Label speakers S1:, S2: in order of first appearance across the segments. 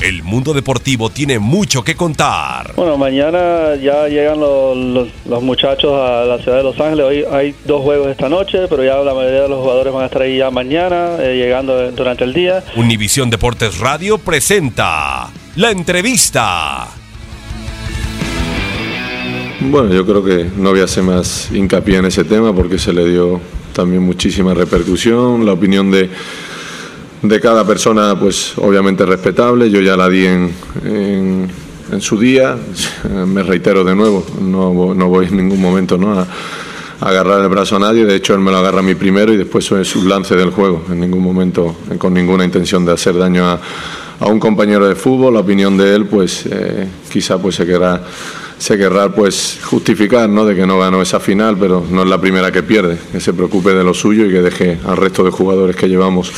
S1: El mundo deportivo tiene mucho que contar.
S2: Bueno, mañana ya llegan los, los, los, muchachos a la ciudad de Los Ángeles. Hoy hay dos juegos esta noche, pero ya la mayoría de los jugadores van a estar ahí ya mañana, eh, llegando durante el día.
S1: Univisión Deportes Radio presenta la entrevista.
S3: Bueno, yo creo que no voy a hacer más hincapié en ese tema porque se le dio también muchísima repercusión. La opinión de de cada persona, pues obviamente respetable, yo ya la di en, en, su día, me reitero de nuevo, no, no voy en ningún momento ¿no? a, agarrar el brazo a nadie, de hecho él me lo agarra a mí primero y después es su lance del juego, en ningún momento con ninguna intención de hacer daño a, a un compañero de fútbol, la opinión de él pues eh, quizá pues se querrá se querrá pues justificar ¿no? de que no ganó esa final, pero no es la primera que pierde, que se preocupe de lo suyo y que deje al resto de jugadores que llevamos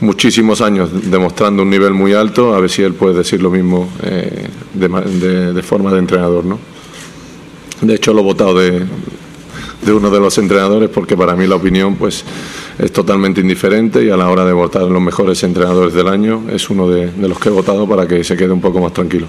S3: muchísimos años demostrando un nivel muy alto, a ver si él puede decir lo mismo eh, de, de, forma de entrenador. ¿no? De hecho, lo he votado de, de, uno de los entrenadores porque para mí la opinión pues, es totalmente indiferente y a la hora de votar los mejores entrenadores del año es uno de los que he votado para que se quede un poco más tranquilo.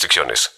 S4: restricciones.